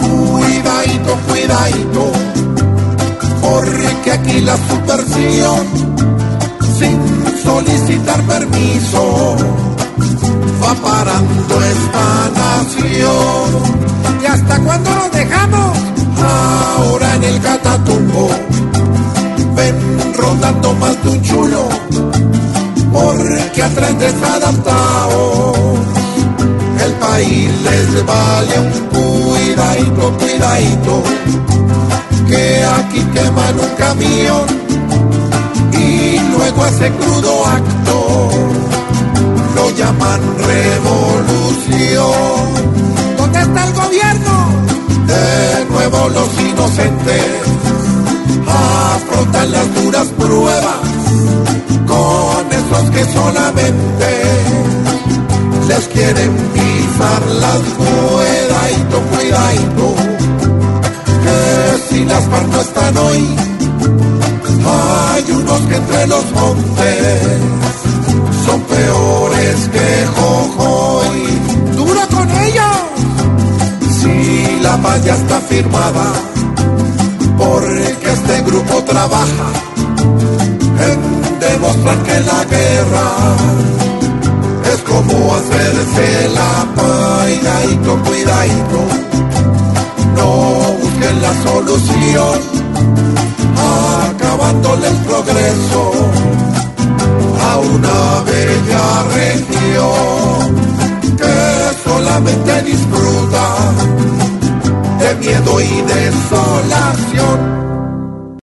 cuidadito, cuidadito, cuidadito, porque aquí la subversión, sin solicitar permiso, va parando esta nación. ¿Y hasta cuándo nos dejamos? Ahora en el catatumbo, ven rondando más de un chulo, porque atrás desadaptados país les vale un cuidadito, cuidadito, que aquí queman un camión y luego ese crudo acto lo llaman revolución. ¿Dónde está el gobierno? De nuevo los inocentes afrontan las duras pruebas con esos que solamente quieren pisar las cuidadito, cuidadito, que si las partes están hoy, hay unos que entre los montes son peores que jojoy. ¡Duro con ellos! Si la ya está firmada, porque este grupo trabaja en demostrar que la guerra cómo hacerse la cuidadito, cuidadito. No busquen la solución, acabándole el progreso a una bella región que solamente disfruta de miedo y desolación.